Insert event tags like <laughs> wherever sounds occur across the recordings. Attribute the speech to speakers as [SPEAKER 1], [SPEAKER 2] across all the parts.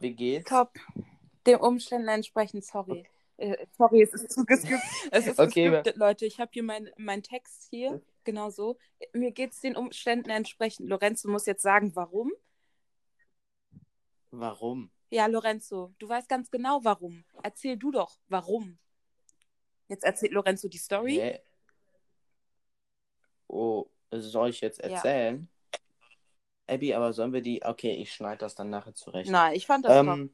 [SPEAKER 1] Wie geht's?
[SPEAKER 2] Top. Den Umständen entsprechend, sorry. Äh, sorry, es ist zugeskippt. <laughs> Es ist
[SPEAKER 1] Okay,
[SPEAKER 2] gescriptet, Leute. Ich habe hier meinen mein Text hier. Genau so. Mir geht es den Umständen entsprechend. Lorenzo muss jetzt sagen, warum.
[SPEAKER 1] Warum?
[SPEAKER 2] Ja, Lorenzo, du weißt ganz genau, warum. Erzähl du doch, warum. Jetzt erzählt Lorenzo die Story.
[SPEAKER 1] Hä? Oh, soll ich jetzt
[SPEAKER 2] Ja.
[SPEAKER 1] Abby, aber sollen wir die. Okay, ich schneide das dann nachher zurecht.
[SPEAKER 2] Nein, ich fand das.
[SPEAKER 1] Ähm,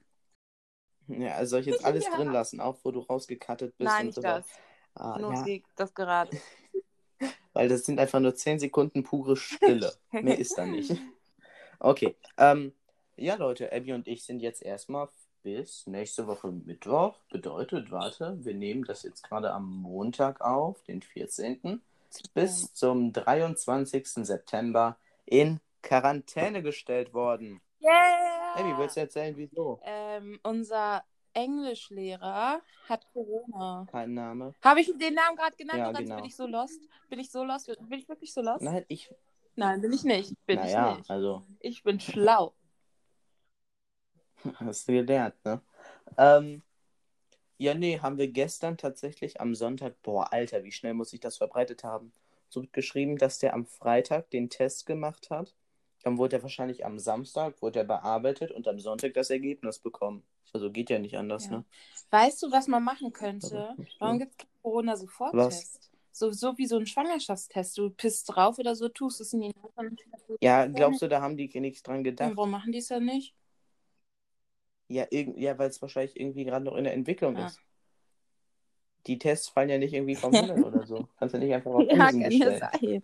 [SPEAKER 1] ja, also soll ich jetzt <laughs> alles
[SPEAKER 2] Ja.
[SPEAKER 1] drin lassen, auch wo du rausgekattet bist
[SPEAKER 2] Nein,
[SPEAKER 1] und so
[SPEAKER 2] das.
[SPEAKER 1] Ah,
[SPEAKER 2] Nur
[SPEAKER 1] ja,
[SPEAKER 2] die, das gerade. <laughs>
[SPEAKER 1] weil das sind einfach nur 10 Sekunden pure Stille. Mehr ist da nicht. <laughs> Okay. Ähm, ja, Leute, Abby und ich sind jetzt erstmal bis nächste Woche Mittwoch. Bedeutet, warte, wir nehmen das jetzt gerade am Montag auf, den 14. Bis zum 23. September in Quarantäne gestellt worden.
[SPEAKER 2] Yeah!
[SPEAKER 1] Abby, willst du erzählen, wieso?
[SPEAKER 2] ähm, unser Englischlehrer hat Corona.
[SPEAKER 1] Kein Name.
[SPEAKER 2] Habe ich den Namen gerade genannt?
[SPEAKER 1] Ja, genau.
[SPEAKER 2] Bin ich so lost? Bin ich so lost? Bin ich wirklich so lost?
[SPEAKER 1] Nein, ich.
[SPEAKER 2] Nein, bin ich nicht. Bin
[SPEAKER 1] naja,
[SPEAKER 2] ich nicht.
[SPEAKER 1] also.
[SPEAKER 2] Ich bin schlau. <laughs>
[SPEAKER 1] Hast du gelernt, ne? Ähm, ja, nee, haben wir gestern tatsächlich am Sonntag, boah, Alter, wie schnell muss ich das verbreitet haben? So geschrieben, dass der am Freitag den Test gemacht hat. Dann wurde er wahrscheinlich am Samstag, wurde er bearbeitet und am Sonntag das Ergebnis bekommen. Also geht ja nicht anders,
[SPEAKER 2] Ja.
[SPEAKER 1] ne?
[SPEAKER 2] Weißt du, was man machen könnte? Warum gibt es keinen Corona-Soforttest? So, so wie so ein Schwangerschaftstest. Du pisst drauf oder so, tust es in die Nase. und
[SPEAKER 1] Ja, glaubst du, da haben die nichts dran gedacht?
[SPEAKER 2] Warum machen die es dann nicht?
[SPEAKER 1] Ja, ja weil es wahrscheinlich irgendwie gerade noch in der Entwicklung
[SPEAKER 2] Ah.
[SPEAKER 1] ist. Die Tests fallen ja nicht irgendwie vom Himmel oder so. <laughs> Kannst du nicht einfach auf
[SPEAKER 2] Ja,
[SPEAKER 1] Amazon
[SPEAKER 2] kann ja
[SPEAKER 1] bestellen.
[SPEAKER 2] sein.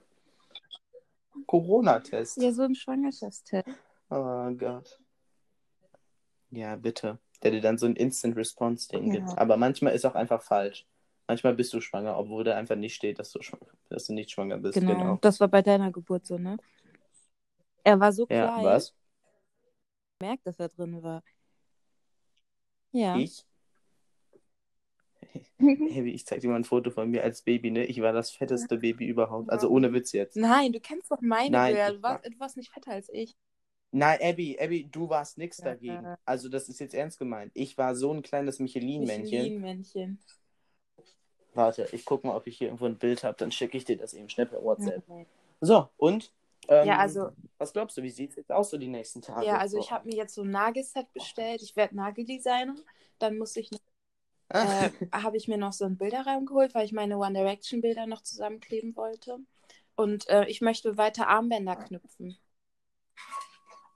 [SPEAKER 1] Corona-Test.
[SPEAKER 2] Ja, so ein Schwangerschaftstest.
[SPEAKER 1] Oh Gott. Ja, bitte. Der dir dann so ein Instant-Response-Ding
[SPEAKER 2] Ja.
[SPEAKER 1] gibt. Aber manchmal ist auch einfach falsch. Manchmal bist du schwanger, obwohl da einfach nicht steht, dass du, schwanger, dass du nicht schwanger bist.
[SPEAKER 2] Genau.
[SPEAKER 1] Genau.
[SPEAKER 2] Das war bei deiner Geburt so, ne? Er war so
[SPEAKER 1] Ja,
[SPEAKER 2] klein.
[SPEAKER 1] was?
[SPEAKER 2] merkt, dass er drin war. Ja.
[SPEAKER 1] Ich? <laughs> Hey, ich zeig dir mal ein Foto von mir als Baby, ne? Ich war das fetteste Baby überhaupt. Also ohne Witz jetzt.
[SPEAKER 2] Nein, du kennst doch meine
[SPEAKER 1] Nein,
[SPEAKER 2] Bilder. Du warst, du warst nicht fetter als ich.
[SPEAKER 1] Nein, Abby, Abby, du warst nix
[SPEAKER 2] Ja.
[SPEAKER 1] dagegen. Also das ist jetzt ernst gemeint. Ich war so ein kleines Michelin-Männchen.
[SPEAKER 2] Michelin-Männchen.
[SPEAKER 1] Warte, ich guck mal, ob ich hier irgendwo ein Bild habe. Dann schicke ich dir das eben schnell per WhatsApp.
[SPEAKER 2] Ja,
[SPEAKER 1] So, und? Ähm,
[SPEAKER 2] Ja, also-
[SPEAKER 1] Was glaubst du, wie sieht es jetzt aus so die nächsten Tage?
[SPEAKER 2] ja also ich habe mir jetzt so ein Nagelset bestellt. Ich werde Nageldesigner. Dann muss ich,
[SPEAKER 1] Ah,
[SPEAKER 2] äh, habe ich mir noch so einen Bilderraum geholt, weil ich meine One Direction Bilder noch zusammenkleben wollte. Und äh, ich möchte weiter Armbänder knüpfen.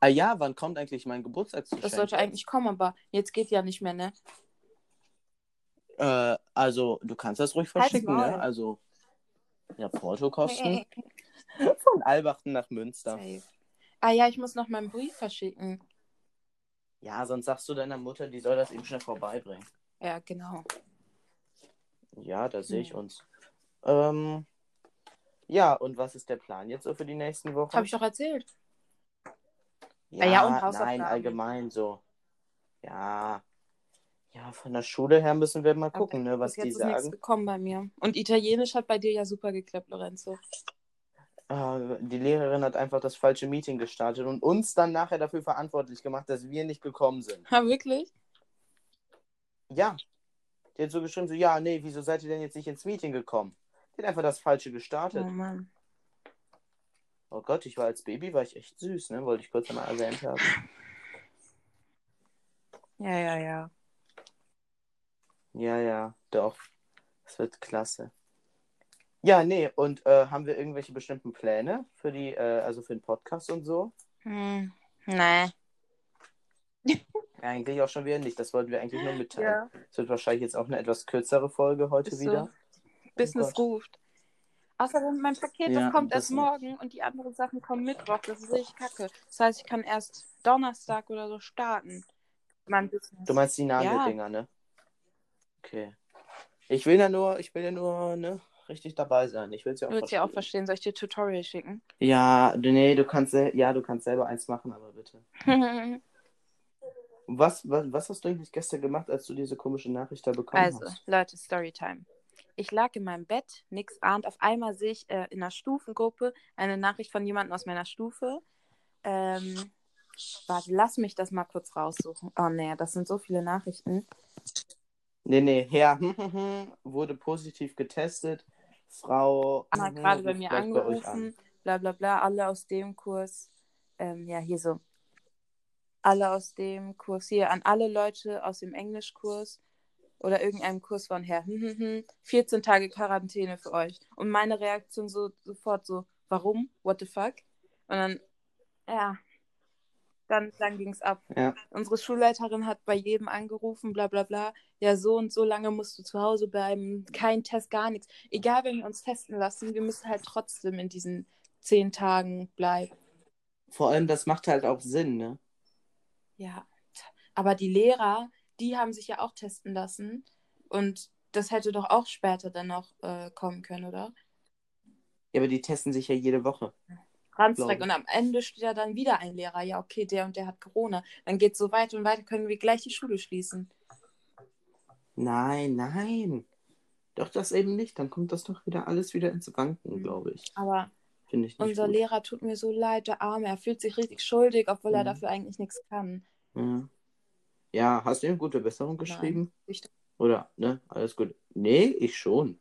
[SPEAKER 1] ah ja, wann kommt eigentlich mein Geburtstagsgeschenk?
[SPEAKER 2] Das sollte eigentlich kommen, aber jetzt geht ja nicht mehr, ne?
[SPEAKER 1] Äh, also, du kannst das ruhig verschicken,
[SPEAKER 2] Maul.
[SPEAKER 1] ne? Also, ja, Portokosten <laughs> <laughs> von Albachten nach Münster.
[SPEAKER 2] Safe. Ah ja, ich muss noch meinen Brief verschicken.
[SPEAKER 1] Ja, sonst sagst du deiner Mutter, die soll das eben schnell vorbeibringen.
[SPEAKER 2] Ja, genau.
[SPEAKER 1] Ja, da sehe ich
[SPEAKER 2] Ja.
[SPEAKER 1] uns. Ähm, ja, und was ist der Plan jetzt so für die nächsten Wochen?
[SPEAKER 2] Habe ich doch erzählt.
[SPEAKER 1] Ja,
[SPEAKER 2] Ah ja, und Hausaufgaben.
[SPEAKER 1] nein, allgemein so. Ja. Ja, von der Schule her müssen wir mal gucken, ne, was die
[SPEAKER 2] jetzt ist nichts
[SPEAKER 1] sagen.
[SPEAKER 2] gekommen bei mir. Und Italienisch hat bei dir ja super geklappt, Lorenzo.
[SPEAKER 1] Äh, die Lehrerin hat einfach das falsche Meeting gestartet und uns dann nachher dafür verantwortlich gemacht, dass wir nicht gekommen sind.
[SPEAKER 2] Ha, wirklich?
[SPEAKER 1] Ja. Die hat so geschrieben, so, ja, nee, wieso seid ihr denn jetzt nicht ins Meeting gekommen? Die hat einfach das Falsche
[SPEAKER 2] Oh
[SPEAKER 1] gestartet.
[SPEAKER 2] Mann.
[SPEAKER 1] Oh Gott, ich war als Baby, war ich echt süß, ne? Wollte ich kurz einmal erwähnt haben.
[SPEAKER 2] Ja, ja, ja.
[SPEAKER 1] Ja, ja, doch. Das wird klasse. Ja, nee, und äh, haben wir irgendwelche bestimmten Pläne für die, äh, also für den Podcast und so?
[SPEAKER 2] Hm. Nee.
[SPEAKER 1] Eigentlich auch schon wieder nicht. Das wollten wir eigentlich nur mitteilen.
[SPEAKER 2] Ja.
[SPEAKER 1] Es wird wahrscheinlich jetzt auch eine etwas kürzere Folge heute
[SPEAKER 2] Ist so.
[SPEAKER 1] wieder.
[SPEAKER 2] Business
[SPEAKER 1] Gott.
[SPEAKER 2] ruft. Außerdem, mein Paket,
[SPEAKER 1] Ja,
[SPEAKER 2] das kommt
[SPEAKER 1] das
[SPEAKER 2] erst morgen und die anderen Sachen kommen Mittwoch. Das ist richtig kacke. Das heißt, ich kann erst Donnerstag oder so starten. Mein Business.
[SPEAKER 1] Du meinst die Nageldinger, ne? Okay. Ich will ja nur, ich will ja nur, ne, richtig dabei sein. Ich will es ja auch
[SPEAKER 2] Du willst ja auch
[SPEAKER 1] verstehen.
[SPEAKER 2] Soll ich dir Tutorial schicken?
[SPEAKER 1] Ja, nee, du kannst, ja, du kannst selber eins machen, aber bitte. <laughs> Was, was, was hast du eigentlich gestern gemacht, als du diese komische Nachricht da bekommen
[SPEAKER 2] Also,
[SPEAKER 1] hast?
[SPEAKER 2] Leute, Storytime. Ich lag in meinem Bett, nix ahnt. Auf einmal sehe ich äh, in einer Stufengruppe eine Nachricht von jemandem aus meiner Stufe. Ähm, warte, lass mich das mal kurz raussuchen. Oh nee, das sind so viele Nachrichten.
[SPEAKER 1] Nee, nee, Herr <laughs> wurde positiv getestet. Frau
[SPEAKER 2] Anna hat
[SPEAKER 1] mhm,
[SPEAKER 2] gerade bei mir angerufen,
[SPEAKER 1] an.
[SPEAKER 2] bla bla bla, alle aus dem Kurs. Ähm, ja, hier so. Alle aus dem Kurs, hier an alle Leute aus dem Englischkurs oder irgendeinem Kurs von Herr. 14 Tage Quarantäne für euch. Und meine Reaktion so sofort so, warum? What the fuck? Und dann, ja, dann, dann ging es ab.
[SPEAKER 1] Ja.
[SPEAKER 2] Unsere Schulleiterin hat bei jedem angerufen, bla bla bla. Ja, so und so lange musst du zu Hause bleiben. Kein Test, gar nichts. Egal, wenn wir uns testen lassen, wir müssen halt trotzdem in diesen zehn Tagen bleiben.
[SPEAKER 1] Vor allem, das macht halt auch Sinn, ne?
[SPEAKER 2] Ja. Aber die Lehrer, die haben sich ja auch testen lassen. Und das hätte doch auch später dann noch äh, kommen können, oder?
[SPEAKER 1] Ja, aber die testen sich ja jede Woche.
[SPEAKER 2] Ranzreck. Und am Ende steht ja dann wieder ein Lehrer. Ja, okay, der und der hat Corona. Dann geht es so weiter und weiter, können wir gleich die Schule schließen.
[SPEAKER 1] Nein, nein. Doch das eben nicht. Dann kommt das doch wieder alles wieder ins Wanken,
[SPEAKER 2] Mhm.
[SPEAKER 1] glaube ich.
[SPEAKER 2] Aber
[SPEAKER 1] Finde ich nicht
[SPEAKER 2] unser
[SPEAKER 1] gut.
[SPEAKER 2] Lehrer tut mir so leid, der Arme. Er fühlt sich richtig schuldig, obwohl er
[SPEAKER 1] Mhm.
[SPEAKER 2] dafür eigentlich nichts kann.
[SPEAKER 1] Ja. ja, hast du ihm gute Besserung geschrieben?
[SPEAKER 2] Ich
[SPEAKER 1] Oder, ne? Alles gut. Nee, ich schon.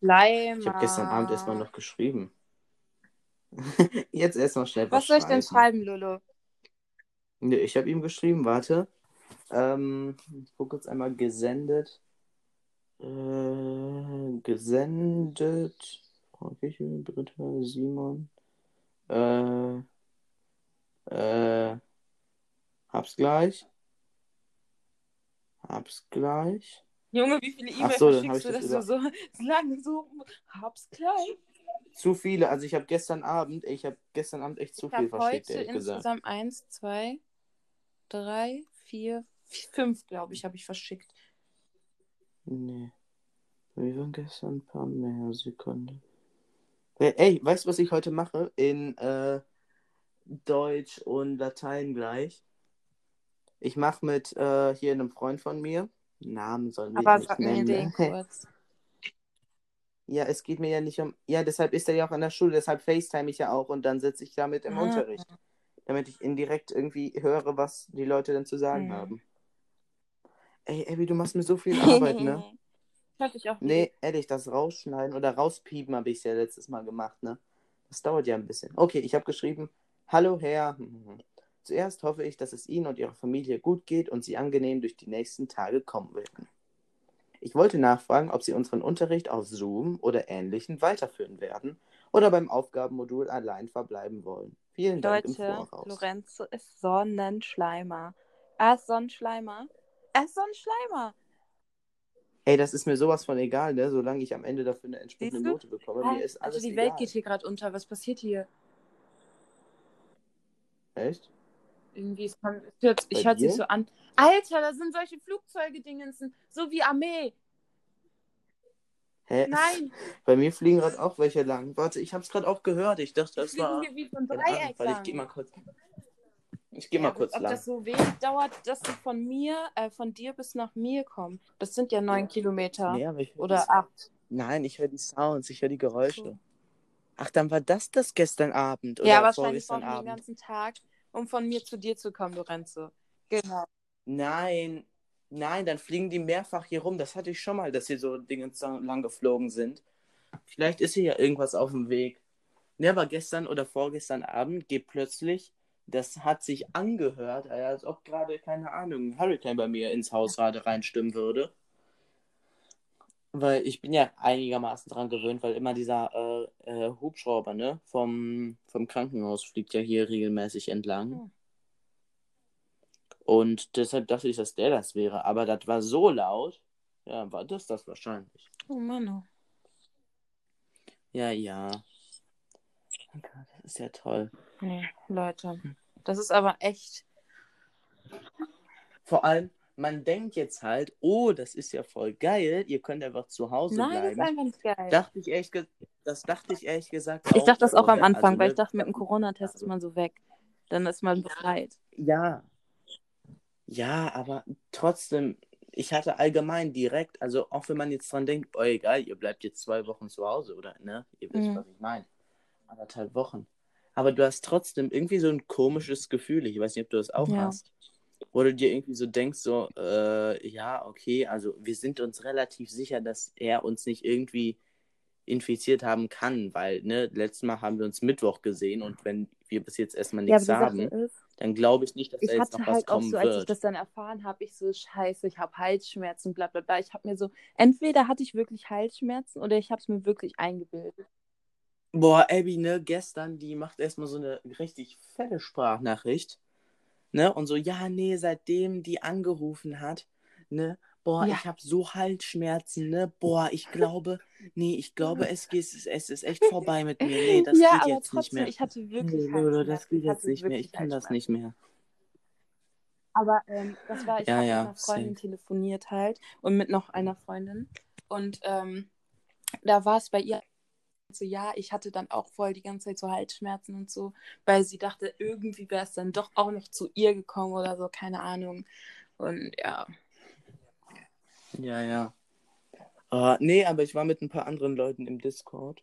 [SPEAKER 2] Schleimer.
[SPEAKER 1] Ich habe gestern Abend erstmal noch geschrieben. <laughs> Jetzt erstmal schnell
[SPEAKER 2] Was soll ich denn
[SPEAKER 1] schreiben.
[SPEAKER 2] schreiben, Lolo?
[SPEAKER 1] Nee, ich habe ihm geschrieben, warte. Ähm, ich gucke jetzt einmal gesendet. Äh, gesendet. Frau Kichel, Britta, Simon. Äh, äh, hab's gleich. Hab's gleich.
[SPEAKER 2] Junge, wie viele E-Mails
[SPEAKER 1] so, ich
[SPEAKER 2] du,
[SPEAKER 1] das
[SPEAKER 2] dass du so <laughs> lange so hab's gleich?
[SPEAKER 1] Zu viele. Also ich habe gestern Abend, ich habe gestern Abend echt zu
[SPEAKER 2] Ich
[SPEAKER 1] viel verschickt,
[SPEAKER 2] heute
[SPEAKER 1] ehrlich gesagt.
[SPEAKER 2] insgesamt eins, zwei, drei, vier, fünf, glaube ich, habe ich verschickt.
[SPEAKER 1] Nee. Wir waren gestern ein paar mehr Sekunden. Ey, ey, weißt du, was ich heute mache? In äh, Deutsch und Latein gleich. Ich mache mit äh, hier einem Freund von mir. Namen sollen wir
[SPEAKER 2] Aber
[SPEAKER 1] nicht
[SPEAKER 2] sag mir
[SPEAKER 1] nennen.
[SPEAKER 2] den
[SPEAKER 1] ne? <laughs>
[SPEAKER 2] kurz.
[SPEAKER 1] Ja, es geht mir ja nicht um. Ja, deshalb ist er ja auch in der Schule, deshalb FaceTime ich ja auch und dann sitze ich damit im
[SPEAKER 2] Ah.
[SPEAKER 1] Unterricht. Damit ich indirekt irgendwie höre, was die Leute denn zu sagen
[SPEAKER 2] Hm.
[SPEAKER 1] haben. Ey, Abby, du machst mir so viel <laughs> Arbeit, ne?
[SPEAKER 2] Hab ich auch
[SPEAKER 1] Nee, ehrlich, das Rausschneiden oder Rauspiepen habe ich ja letztes Mal gemacht, ne? Das dauert ja ein bisschen. Okay, ich habe geschrieben, hallo Herr. <laughs> Zuerst hoffe ich, dass es Ihnen und Ihrer Familie gut geht und Sie angenehm durch die nächsten Tage kommen werden. Ich wollte nachfragen, ob Sie unseren Unterricht auf Zoom oder Ähnlichem weiterführen werden oder beim Aufgabenmodul allein verbleiben wollen. Vielen Dank im
[SPEAKER 2] Leute,
[SPEAKER 1] Voraus.
[SPEAKER 2] Lorenzo ist Sonnenschleimer. Er ist Sonnenschleimer. Er ist Sonnenschleimer.
[SPEAKER 1] Ey, das ist mir sowas von egal, ne? Solange ich am Ende dafür eine entsprechende? Note bekomme. Mir ist
[SPEAKER 2] also
[SPEAKER 1] alles
[SPEAKER 2] die
[SPEAKER 1] egal.
[SPEAKER 2] Welt geht hier gerade unter. Was passiert hier?
[SPEAKER 1] Echt?
[SPEAKER 2] Irgendwie, es kommt- es hört, ich hört sich so an. Alter, da sind solche Flugzeuge-Dingensen. So wie Armee.
[SPEAKER 1] Hä?
[SPEAKER 2] Nein, <laughs>
[SPEAKER 1] Bei mir fliegen gerade auch welche lang. Warte, ich hab's gerade auch gehört. Ich dachte,
[SPEAKER 2] die
[SPEAKER 1] das
[SPEAKER 2] fliegen
[SPEAKER 1] war.
[SPEAKER 2] hier wie so ein
[SPEAKER 1] Keine Ahnung,
[SPEAKER 2] Dreieck
[SPEAKER 1] weil ich geh mal kurz. Ich geh
[SPEAKER 2] Ja,
[SPEAKER 1] mal kurz
[SPEAKER 2] ob
[SPEAKER 1] lang.
[SPEAKER 2] das so wenig dauert, dass sie von mir, äh, von dir bis nach mir kommen. Das sind ja neun Kilometer.
[SPEAKER 1] Nee, aber ich
[SPEAKER 2] Oder acht.
[SPEAKER 1] Nein, ich höre die Sounds, ich höre die Geräusche.
[SPEAKER 2] So.
[SPEAKER 1] Ach, dann war das das gestern Abend oder
[SPEAKER 2] Ja, wahrscheinlich brauchen wir den ganzen Tag, um von mir zu dir zu kommen, Lorenzo. Genau.
[SPEAKER 1] Nein, nein, dann fliegen die mehrfach hier rum. Das hatte ich schon mal, dass hier so Dinge so lang geflogen sind. Vielleicht ist hier ja irgendwas auf dem Weg. Ne, aber gestern oder vorgestern Abend geht plötzlich, das hat sich angehört, äh, als ob gerade, keine Ahnung, ein Hurricane bei mir ins Haus gerade reinstimmen würde. Weil ich bin ja einigermaßen dran gewöhnt, weil immer dieser äh, äh, Hubschrauber, ne, vom, vom Krankenhaus fliegt ja hier regelmäßig entlang.
[SPEAKER 2] Hm.
[SPEAKER 1] Und deshalb dachte ich, dass der das wäre. Aber das war so laut. Ja, war das das wahrscheinlich.
[SPEAKER 2] Oh Mann. oh.
[SPEAKER 1] Ja, ja. Oh Das ist ja toll.
[SPEAKER 2] Nee, Leute. Das ist aber echt.
[SPEAKER 1] Vor allem, man denkt jetzt halt, oh, das ist ja voll geil. Ihr könnt einfach zu Hause
[SPEAKER 2] Nein, das ist
[SPEAKER 1] bleiben.
[SPEAKER 2] einfach nicht geil.
[SPEAKER 1] Dachte ich ge- das dachte ich ehrlich gesagt
[SPEAKER 2] ich dachte das auch am
[SPEAKER 1] vorher.
[SPEAKER 2] Anfang,
[SPEAKER 1] Also,
[SPEAKER 2] weil ich dachte, mit dem Corona-Test ist man so weg. Dann ist man befreit.
[SPEAKER 1] Ja. Ja, aber trotzdem, ich hatte allgemein direkt, also auch wenn man jetzt dran denkt, oh egal, ihr bleibt jetzt zwei Wochen zu Hause oder, ne? Ihr wisst,
[SPEAKER 2] Mhm.
[SPEAKER 1] was ich meine. Anderthalb Wochen. Aber du hast trotzdem irgendwie so ein komisches Gefühl. Ich weiß nicht, ob du das auch
[SPEAKER 2] Ja.
[SPEAKER 1] hast. Wo du dir irgendwie so denkst, so, äh, ja, okay, also wir sind uns relativ sicher, dass er uns nicht irgendwie infiziert haben kann, weil, ne, letztes Mal haben wir uns Mittwoch gesehen und wenn wir bis jetzt erstmal
[SPEAKER 2] Ja,
[SPEAKER 1] nichts
[SPEAKER 2] die
[SPEAKER 1] haben,
[SPEAKER 2] ist,
[SPEAKER 1] dann glaube ich nicht, dass da jetzt noch was
[SPEAKER 2] halt auch
[SPEAKER 1] kommen
[SPEAKER 2] so, als ich
[SPEAKER 1] wird.
[SPEAKER 2] das dann erfahren habe, ich so, scheiße, ich habe Halsschmerzen, bla bla bla. Ich habe mir so, entweder hatte ich wirklich Halsschmerzen oder ich habe es mir wirklich eingebildet.
[SPEAKER 1] Boah, Abby, ne, gestern, die macht erstmal so eine richtig fette Sprachnachricht. Ne, und so, ja, nee, seitdem die angerufen hat, ne, boah,
[SPEAKER 2] Ja.
[SPEAKER 1] ich habe so Halsschmerzen, ne, boah, ich glaube, nee, ich glaube, es, geht, es ist echt vorbei mit mir. Nee, das
[SPEAKER 2] ja,
[SPEAKER 1] geht jetzt nicht
[SPEAKER 2] trotzdem,
[SPEAKER 1] mehr.
[SPEAKER 2] ich hatte
[SPEAKER 1] Nee,
[SPEAKER 2] wirklich
[SPEAKER 1] Lolo, das geht jetzt nicht mehr. Ich kann das nicht mehr.
[SPEAKER 2] Aber ähm, das war, ich
[SPEAKER 1] Ja,
[SPEAKER 2] habe
[SPEAKER 1] ja,
[SPEAKER 2] mit einer Freundin
[SPEAKER 1] safe.
[SPEAKER 2] telefoniert halt und mit noch einer Freundin. Und ähm, da war es bei ihr so, ja, ich hatte dann auch voll die ganze Zeit so Halsschmerzen und so, weil sie dachte, irgendwie wäre es dann doch auch noch zu ihr gekommen oder so, keine Ahnung. Und ja.
[SPEAKER 1] Ja, ja. Äh, nee, aber ich war mit ein paar anderen Leuten im Discord.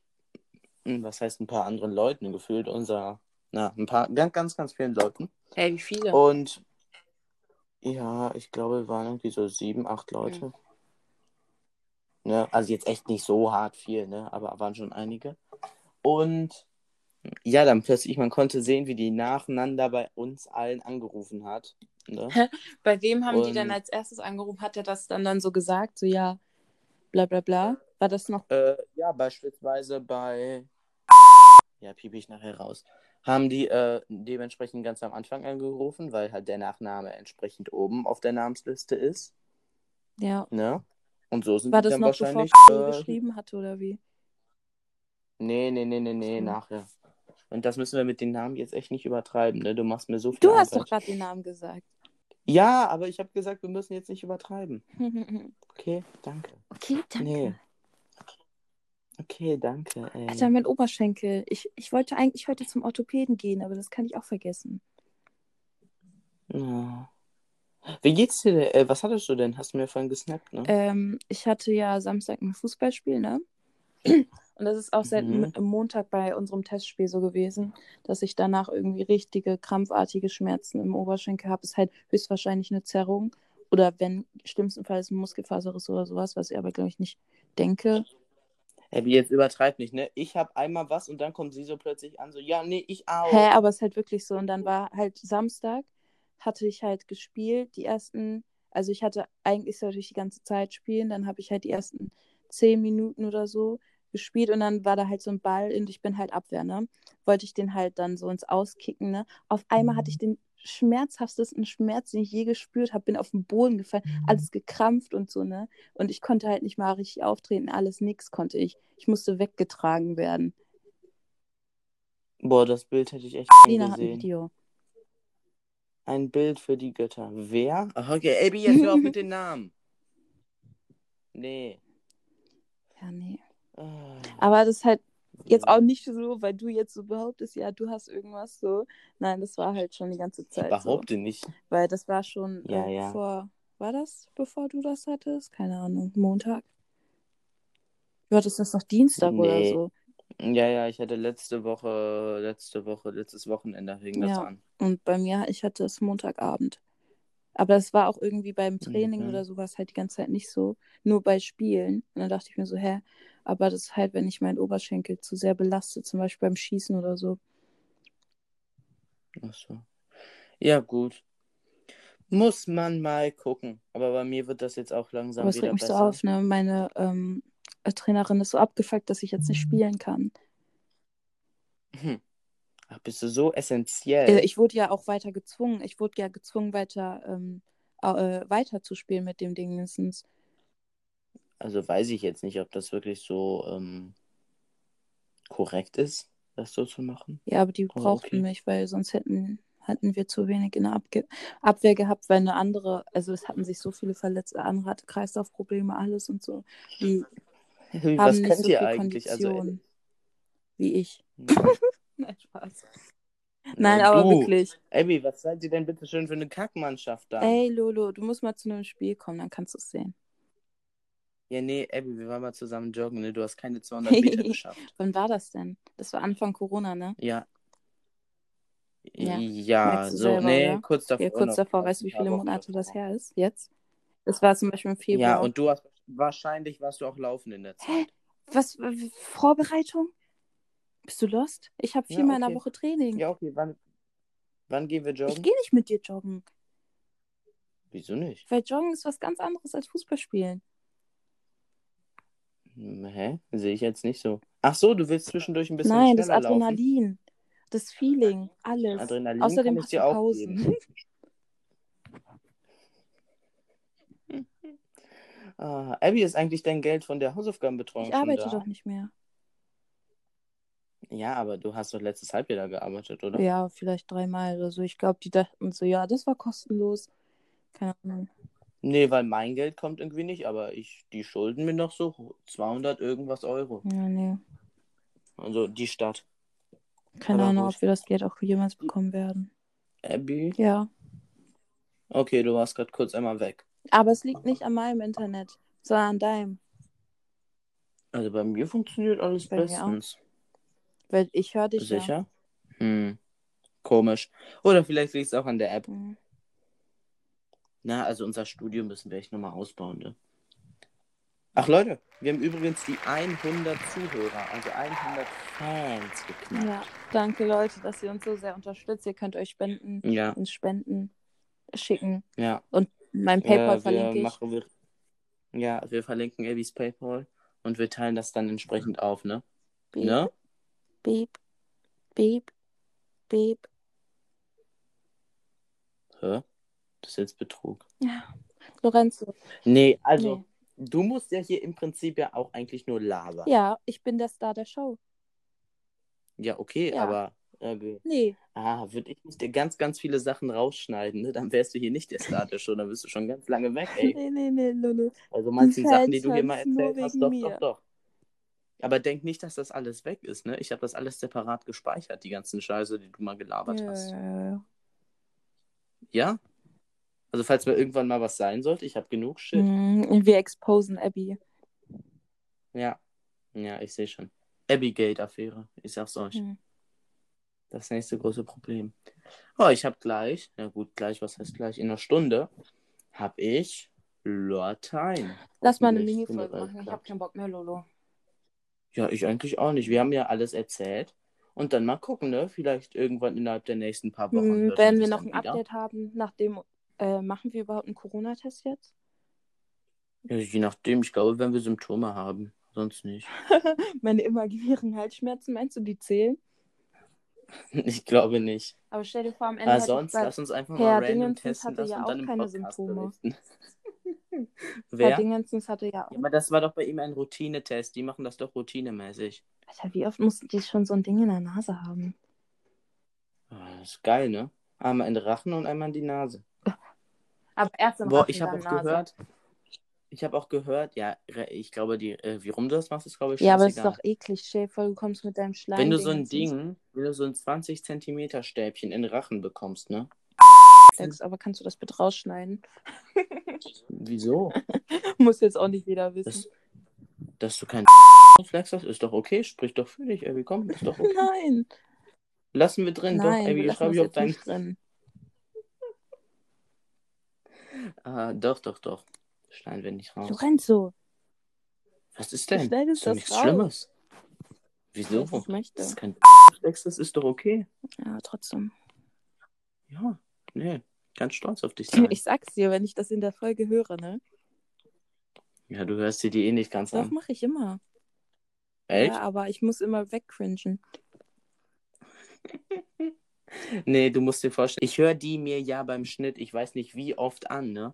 [SPEAKER 1] Hm, Was heißt ein paar anderen Leuten? Gefühlt unser, na, ein paar, ganz, ganz, ganz vielen Leuten.
[SPEAKER 2] Hey, wie viele?
[SPEAKER 1] Und ja, ich glaube, wir waren irgendwie so sieben, acht Leute. Ne? Also jetzt echt nicht so hart viel, ne? Aber waren schon einige. Und ja, dann plötzlich, man konnte sehen, wie die nacheinander bei uns allen angerufen hat. Ne? <laughs>
[SPEAKER 2] Bei wem haben die
[SPEAKER 1] Und-
[SPEAKER 2] denn als erstes angerufen? Hat er das dann, dann so gesagt? So, ja, bla bla bla. War das noch?
[SPEAKER 1] Äh, ja, beispielsweise bei. Ja, piep ich nachher raus. Haben die äh, dementsprechend ganz am Anfang angerufen, weil halt der Nachname entsprechend oben auf der Namensliste ist.
[SPEAKER 2] Ja.
[SPEAKER 1] Ne? Und so sind
[SPEAKER 2] War
[SPEAKER 1] die
[SPEAKER 2] das
[SPEAKER 1] dann
[SPEAKER 2] noch bevor
[SPEAKER 1] wahrscheinlich.
[SPEAKER 2] er
[SPEAKER 1] äh,
[SPEAKER 2] geschrieben hatte oder wie?
[SPEAKER 1] Nee, nee, nee, nee, nee,
[SPEAKER 2] So.
[SPEAKER 1] nachher. Und das müssen wir mit den Namen jetzt echt nicht übertreiben, ne? Du machst mir so viel
[SPEAKER 2] Du hast doch
[SPEAKER 1] Arbeit.
[SPEAKER 2] gerade den Namen gesagt.
[SPEAKER 1] Ja, aber ich habe gesagt, wir müssen jetzt nicht übertreiben.
[SPEAKER 2] okay, <laughs>
[SPEAKER 1] Okay, danke.
[SPEAKER 2] danke.
[SPEAKER 1] Nee. Okay, danke, ey.
[SPEAKER 2] Alter, mein Oberschenkel. Ich, ich wollte eigentlich heute zum Orthopäden gehen, aber das kann ich auch vergessen.
[SPEAKER 1] Ja. Wie geht's dir denn? Äh, was hattest du denn? Hast du mir vorhin gesnappt, ne?
[SPEAKER 2] Ähm, ich hatte ja Samstag ein Fußballspiel, ne? <clears throat> Und das ist auch seit
[SPEAKER 1] Mhm.
[SPEAKER 2] Montag bei unserem Testspiel so gewesen, dass ich danach irgendwie richtige krampfartige Schmerzen im Oberschenkel habe. Ist halt höchstwahrscheinlich eine Zerrung. Oder wenn, schlimmstenfalls ein Muskelfaserriss oder sowas, was ich aber, glaube ich, nicht denke.
[SPEAKER 1] Ey, wie jetzt übertreib nicht, ne? Ich hab einmal was und dann kommt sie so plötzlich an, so, ja, nee, ich auch.
[SPEAKER 2] Hä, aber es ist halt wirklich so. Und dann war halt Samstag, hatte ich halt gespielt, die ersten, also ich hatte eigentlich sollte ich die ganze Zeit spielen, dann habe ich halt die ersten zehn Minuten oder so gespielt und dann war da halt so ein Ball und ich bin halt Abwehr, ne? Wollte ich den halt dann so ins Auskicken, ne? Auf einmal hatte ich den schmerzhaftesten Schmerz, den ich je gespürt habe, bin auf den Boden gefallen, alles gekrampft und so, ne? Und ich konnte halt nicht mal richtig auftreten, alles nix konnte ich. Ich musste weggetragen werden.
[SPEAKER 1] Boah, das Bild hätte ich echt
[SPEAKER 2] Lina
[SPEAKER 1] gern
[SPEAKER 2] hat ein
[SPEAKER 1] gesehen.
[SPEAKER 2] Video.
[SPEAKER 1] Ein Bild für die Götter. Wer? Ach, okay, Abby, jetzt hör auf mit den Namen. Nee.
[SPEAKER 2] Ja, nee.
[SPEAKER 1] Ah.
[SPEAKER 2] Aber das ist halt jetzt auch nicht so, weil du jetzt so behauptest, ja, du hast irgendwas so. Nein, das war halt schon die ganze
[SPEAKER 1] Ich
[SPEAKER 2] Zeit
[SPEAKER 1] behaupte nicht.
[SPEAKER 2] so. Weil das war schon
[SPEAKER 1] Ja,
[SPEAKER 2] äh,
[SPEAKER 1] ja.
[SPEAKER 2] vor, war das, bevor du das hattest? Keine Ahnung, Montag. Du hattest das noch Dienstag oder
[SPEAKER 1] Nee.
[SPEAKER 2] so.
[SPEAKER 1] Ja, ja, ich hatte letzte Woche, letzte Woche, letztes Wochenende wegen das
[SPEAKER 2] Ja.
[SPEAKER 1] an.
[SPEAKER 2] Und bei mir, ich hatte es Montagabend. Aber es war auch irgendwie beim Training
[SPEAKER 1] Mhm.
[SPEAKER 2] oder sowas halt die ganze Zeit nicht so. Nur bei Spielen. Und dann dachte ich mir so, hä? Aber das ist halt, wenn ich meinen Oberschenkel zu sehr belaste, zum Beispiel beim Schießen oder so.
[SPEAKER 1] Ach so. Ja, gut. Muss man mal gucken. Aber bei mir wird das jetzt auch langsam
[SPEAKER 2] Aber
[SPEAKER 1] wieder
[SPEAKER 2] regt mich so auf, ne? Meine ähm, äh, Trainerin ist so abgefuckt, dass ich jetzt nicht spielen kann.
[SPEAKER 1] Hm. Ach, bist du so essentiell?
[SPEAKER 2] Äh, ich wurde ja auch weiter gezwungen. Ich wurde ja gezwungen, weiter, ähm, äh, weiter zu spielen mit dem Ding mindestens.
[SPEAKER 1] Also weiß ich jetzt nicht, ob das wirklich so ähm, korrekt ist, das so zu machen.
[SPEAKER 2] Ja, aber die
[SPEAKER 1] Oh,
[SPEAKER 2] brauchten
[SPEAKER 1] okay.
[SPEAKER 2] mich, weil sonst hätten, hätten wir zu wenig in der Abge Abwehr gehabt, weil eine andere, also es hatten sich so viele Verletzte, andere hatte Kreislaufprobleme, alles und so. Die Haben
[SPEAKER 1] was könnt
[SPEAKER 2] so
[SPEAKER 1] ihr eigentlich? Also,
[SPEAKER 2] Kondition wie ich.
[SPEAKER 1] äh, <laughs>
[SPEAKER 2] Nein, Spaß. Nein,
[SPEAKER 1] äh,
[SPEAKER 2] aber
[SPEAKER 1] du,
[SPEAKER 2] wirklich.
[SPEAKER 1] Abby, was seid ihr denn bitte schön für eine Kackmannschaft da?
[SPEAKER 2] Ey, Lolo, du musst mal zu einem Spiel kommen, dann kannst du es sehen.
[SPEAKER 1] Ja, nee, Abby, wir waren mal zusammen joggen, ne? Du hast keine 200 Meter <laughs> geschafft.
[SPEAKER 2] Wann war das denn? Das war Anfang Corona, ne?
[SPEAKER 1] Ja.
[SPEAKER 2] Ja.
[SPEAKER 1] Ja,
[SPEAKER 2] du
[SPEAKER 1] so,
[SPEAKER 2] selber,
[SPEAKER 1] nee,
[SPEAKER 2] oder?
[SPEAKER 1] kurz davor.
[SPEAKER 2] Ja, kurz davor, weißt du, wie viele Monate das her ist? Jetzt? Das war zum Beispiel im Februar.
[SPEAKER 1] Ja, und du hast wahrscheinlich warst du auch laufen in der Zeit.
[SPEAKER 2] Was? w- Vorbereitung? Bist du lost? Ich habe
[SPEAKER 1] Ja,
[SPEAKER 2] viermal in
[SPEAKER 1] okay.
[SPEAKER 2] der Woche Training.
[SPEAKER 1] Ja, okay, wann, wann gehen wir
[SPEAKER 2] ich
[SPEAKER 1] joggen?
[SPEAKER 2] gehe nicht mit dir joggen.
[SPEAKER 1] Wieso nicht?
[SPEAKER 2] Weil Joggen ist was ganz anderes als Fußball spielen.
[SPEAKER 1] Hm, Hä? Sehe ich jetzt nicht so. Ach so, du willst zwischendurch ein bisschen
[SPEAKER 2] Nein, das
[SPEAKER 1] schneller laufen.
[SPEAKER 2] Adrenalin. Das Feeling. Alles.
[SPEAKER 1] Adrenalin
[SPEAKER 2] Außerdem
[SPEAKER 1] kann ich
[SPEAKER 2] hast du
[SPEAKER 1] dir auch
[SPEAKER 2] Pausen.
[SPEAKER 1] geben. <laughs> Ah, Abby ist eigentlich dein Geld von der Hausaufgabenbetreuung
[SPEAKER 2] Ich arbeite
[SPEAKER 1] da?
[SPEAKER 2] doch nicht mehr.
[SPEAKER 1] Ja, aber du hast doch letztes Halbjahr da gearbeitet, oder?
[SPEAKER 2] Ja, vielleicht dreimal oder so. Ich glaube, die dachten so, ja, das war kostenlos. Keine Ahnung.
[SPEAKER 1] Nee, weil mein Geld kommt irgendwie nicht, aber ich, die schulden mir noch so 200 irgendwas Euro.
[SPEAKER 2] Ja, nee.
[SPEAKER 1] Also die Stadt.
[SPEAKER 2] Keine
[SPEAKER 1] Aber
[SPEAKER 2] Ahnung,
[SPEAKER 1] gut.
[SPEAKER 2] ob wir das Geld auch jemals bekommen werden.
[SPEAKER 1] Abby?
[SPEAKER 2] Ja.
[SPEAKER 1] Okay, du warst gerade kurz einmal weg.
[SPEAKER 2] Aber es liegt nicht an meinem Internet, sondern an deinem.
[SPEAKER 1] Also bei mir funktioniert alles
[SPEAKER 2] Bei
[SPEAKER 1] bestens.
[SPEAKER 2] Weil ich höre dich
[SPEAKER 1] Sicher? Hm. Komisch. Oder vielleicht liegt es auch an der App.
[SPEAKER 2] ja. Mhm.
[SPEAKER 1] Na, also unser Studio müssen wir echt nochmal ausbauen, ne? Ach Leute, wir haben übrigens die 100 Zuhörer, also 100 Fans geknackt.
[SPEAKER 2] Ja, danke Leute, dass ihr uns so sehr unterstützt. Ihr könnt euch spenden,
[SPEAKER 1] Ja,
[SPEAKER 2] uns Spenden schicken.
[SPEAKER 1] ja.
[SPEAKER 2] Und mein PayPal
[SPEAKER 1] äh,
[SPEAKER 2] verlinke ich.
[SPEAKER 1] machen, wir, ja, wir verlinken Abby's PayPal und wir teilen das dann entsprechend auf, ne?
[SPEAKER 2] Beep,
[SPEAKER 1] Ne?
[SPEAKER 2] beep, beep, beep.
[SPEAKER 1] Hä? Das ist jetzt Betrug.
[SPEAKER 2] Ja. Lorenzo.
[SPEAKER 1] Nee, also,
[SPEAKER 2] Nee.
[SPEAKER 1] du musst ja hier im Prinzip ja auch eigentlich nur labern.
[SPEAKER 2] Ja, ich bin der Star der Show.
[SPEAKER 1] Ja, okay,
[SPEAKER 2] Ja.
[SPEAKER 1] aber. Okay.
[SPEAKER 2] Nee,
[SPEAKER 1] Ah, würde ich nicht dir ganz, ganz viele Sachen rausschneiden, ne? Dann wärst du hier nicht der Star der Show, dann bist du schon ganz lange weg, ey. <laughs>
[SPEAKER 2] nee, nee, nee, Lulu.
[SPEAKER 1] Also manche
[SPEAKER 2] Die
[SPEAKER 1] Sachen, die du hier mal erzählt hast, doch,
[SPEAKER 2] mir.
[SPEAKER 1] doch, doch. Aber denk nicht, dass das alles weg ist, ne? Ich habe das alles separat gespeichert, die ganzen Scheiße, die du mal gelabert
[SPEAKER 2] Ja,
[SPEAKER 1] hast.
[SPEAKER 2] ja, ja.
[SPEAKER 1] Ja? Also falls mir irgendwann mal was sein sollte, ich habe genug Shit.
[SPEAKER 2] Mm, Wir exposen Abby.
[SPEAKER 1] Ja. Ja, ich sehe schon. Abbygate-Affäre, ich sag's euch.
[SPEAKER 2] Hm.
[SPEAKER 1] Das nächste große Problem. Oh, ich habe gleich, na gut, gleich, was heißt gleich? In einer Stunde habe ich Latein.
[SPEAKER 2] Lass mal eine Mini-Folge machen. Ich habe keinen Bock mehr, Lolo.
[SPEAKER 1] Ja, ich eigentlich auch nicht. Wir haben ja alles erzählt. Und dann mal gucken, ne? Vielleicht irgendwann innerhalb der nächsten paar Wochen.
[SPEAKER 2] Hm, Werden wir noch ein
[SPEAKER 1] wieder.
[SPEAKER 2] Update haben, nachdem äh, machen wir überhaupt einen Corona-Test jetzt?
[SPEAKER 1] Ja, je nachdem, ich glaube, wenn wir Symptome haben. Sonst nicht. <laughs>
[SPEAKER 2] Meine imaginären Halsschmerzen, meinst du, die zählen? <laughs>
[SPEAKER 1] Ich glaube nicht.
[SPEAKER 2] Aber stell dir vor, am Ende
[SPEAKER 1] Aber sonst lass uns einfach
[SPEAKER 2] Herr
[SPEAKER 1] mal random
[SPEAKER 2] Dingensens
[SPEAKER 1] testen
[SPEAKER 2] hatte
[SPEAKER 1] lassen
[SPEAKER 2] ja
[SPEAKER 1] und
[SPEAKER 2] auch
[SPEAKER 1] dann im
[SPEAKER 2] keine
[SPEAKER 1] Podcast
[SPEAKER 2] Symptome.
[SPEAKER 1] berichten. <laughs>
[SPEAKER 2] Herr
[SPEAKER 1] Wer?
[SPEAKER 2] Dingensens hatte ja auch.
[SPEAKER 1] Ja, aber das war doch bei ihm ein Routinetest. Die machen das doch routinemäßig.
[SPEAKER 2] Alter, wie oft mussten die schon so ein Ding in der Nase haben?
[SPEAKER 1] Ah, Das ist geil, ne? Einmal in den Rachen und einmal in die Nase. <laughs>
[SPEAKER 2] Aber erst im
[SPEAKER 1] Boah,
[SPEAKER 2] Rachen,
[SPEAKER 1] ich habe auch
[SPEAKER 2] Nase.
[SPEAKER 1] gehört. Ich habe auch gehört, ja, ich glaube, die, äh, wie rum du das machst, ist, glaube ich,
[SPEAKER 2] Ja, aber das ist doch eklig. Vor, du kommst mit deinem Schleim.
[SPEAKER 1] Wenn du so ein Ding, wenn du so ein 20 Zentimeter Stäbchen in den Rachen bekommst, ne?
[SPEAKER 2] Aber kannst du das bitte rausschneiden? <laughs>
[SPEAKER 1] Wieso?
[SPEAKER 2] Muss jetzt auch nicht jeder wissen.
[SPEAKER 1] Das, dass du keinen <laughs> Reflex hast, ist doch okay. Sprich doch für dich, Abby. Komm, ist doch okay.
[SPEAKER 2] Nein,
[SPEAKER 1] Lassen wir drin.
[SPEAKER 2] nein,
[SPEAKER 1] doch, Abby,
[SPEAKER 2] wir lassen
[SPEAKER 1] schreib
[SPEAKER 2] das
[SPEAKER 1] ich auf
[SPEAKER 2] jetzt
[SPEAKER 1] dein.
[SPEAKER 2] nicht drin. <laughs>
[SPEAKER 1] Ah, doch, doch, doch. Schneiden wir nicht raus.
[SPEAKER 2] Lorenzo,
[SPEAKER 1] Was ist
[SPEAKER 2] du
[SPEAKER 1] denn?
[SPEAKER 2] schneidest
[SPEAKER 1] Ist doch
[SPEAKER 2] das
[SPEAKER 1] nichts
[SPEAKER 2] raus.
[SPEAKER 1] Schlimmes. Wieso?
[SPEAKER 2] ich möchte.
[SPEAKER 1] Das ist kein das ist doch okay.
[SPEAKER 2] Ja, trotzdem.
[SPEAKER 1] Ja, nee. Ganz stolz auf dich <laughs> sein.
[SPEAKER 2] Ich sag's dir, wenn ich das in der Folge höre, ne?
[SPEAKER 1] Ja, du hörst dir die eh nicht ganz
[SPEAKER 2] Doch,
[SPEAKER 1] an.
[SPEAKER 2] mache ich immer.
[SPEAKER 1] Echt?
[SPEAKER 2] Ja, aber ich muss immer wegcringen. <laughs>
[SPEAKER 1] Nee, du musst dir vorstellen, ich höre die mir ja beim Schnitt, ich weiß nicht wie oft an, ne?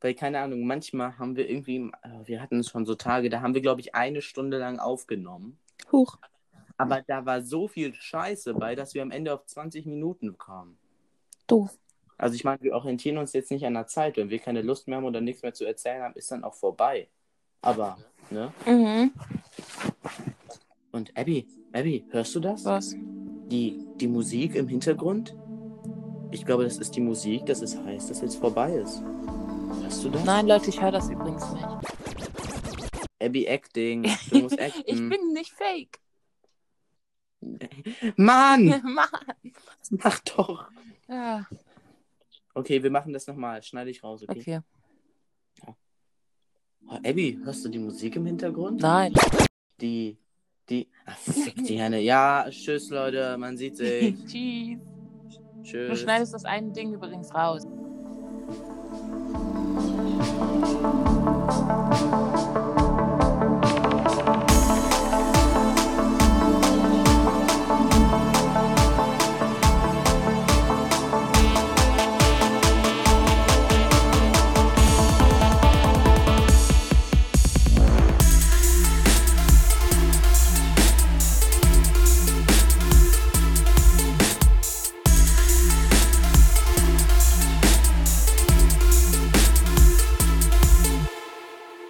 [SPEAKER 1] Weil, keine Ahnung, manchmal haben wir irgendwie, äh, wir hatten es schon so Tage, da haben wir, glaube ich, eine Stunde lang aufgenommen.
[SPEAKER 2] Huch.
[SPEAKER 1] Aber da war so viel Scheiße bei, dass wir am Ende auf 20 Minuten kamen.
[SPEAKER 2] Doof.
[SPEAKER 1] Also ich meine, wir orientieren uns jetzt nicht an der Zeit. Wenn wir keine Lust mehr haben oder nichts mehr zu erzählen haben, ist dann auch vorbei. Aber, ne?
[SPEAKER 2] Mhm.
[SPEAKER 1] Und Abby, Abby, hörst du das?
[SPEAKER 2] Was?
[SPEAKER 1] Die, die Musik im Hintergrund? Ich glaube, das ist die Musik, dass es heißt, dass jetzt vorbei ist. Hörst du das?
[SPEAKER 2] Nein, Leute, ich höre das übrigens nicht.
[SPEAKER 1] Abby Acting. <laughs> Du musst acten.
[SPEAKER 2] ich bin nicht fake.
[SPEAKER 1] Mann! <laughs>
[SPEAKER 2] Mann.
[SPEAKER 1] Mach doch!
[SPEAKER 2] Ja,
[SPEAKER 1] Okay, wir machen das nochmal. Schneide ich raus, okay?
[SPEAKER 2] okay.
[SPEAKER 1] Oh, Abby, hörst du die Musik im Hintergrund?
[SPEAKER 2] Nein.
[SPEAKER 1] Die, die. Ach, fick die Henne. Ja, tschüss, Leute. Man sieht sich. <laughs>
[SPEAKER 2] Tschüss. Du
[SPEAKER 1] Tschüss.
[SPEAKER 2] schneidest das eine Ding übrigens raus. Thank you.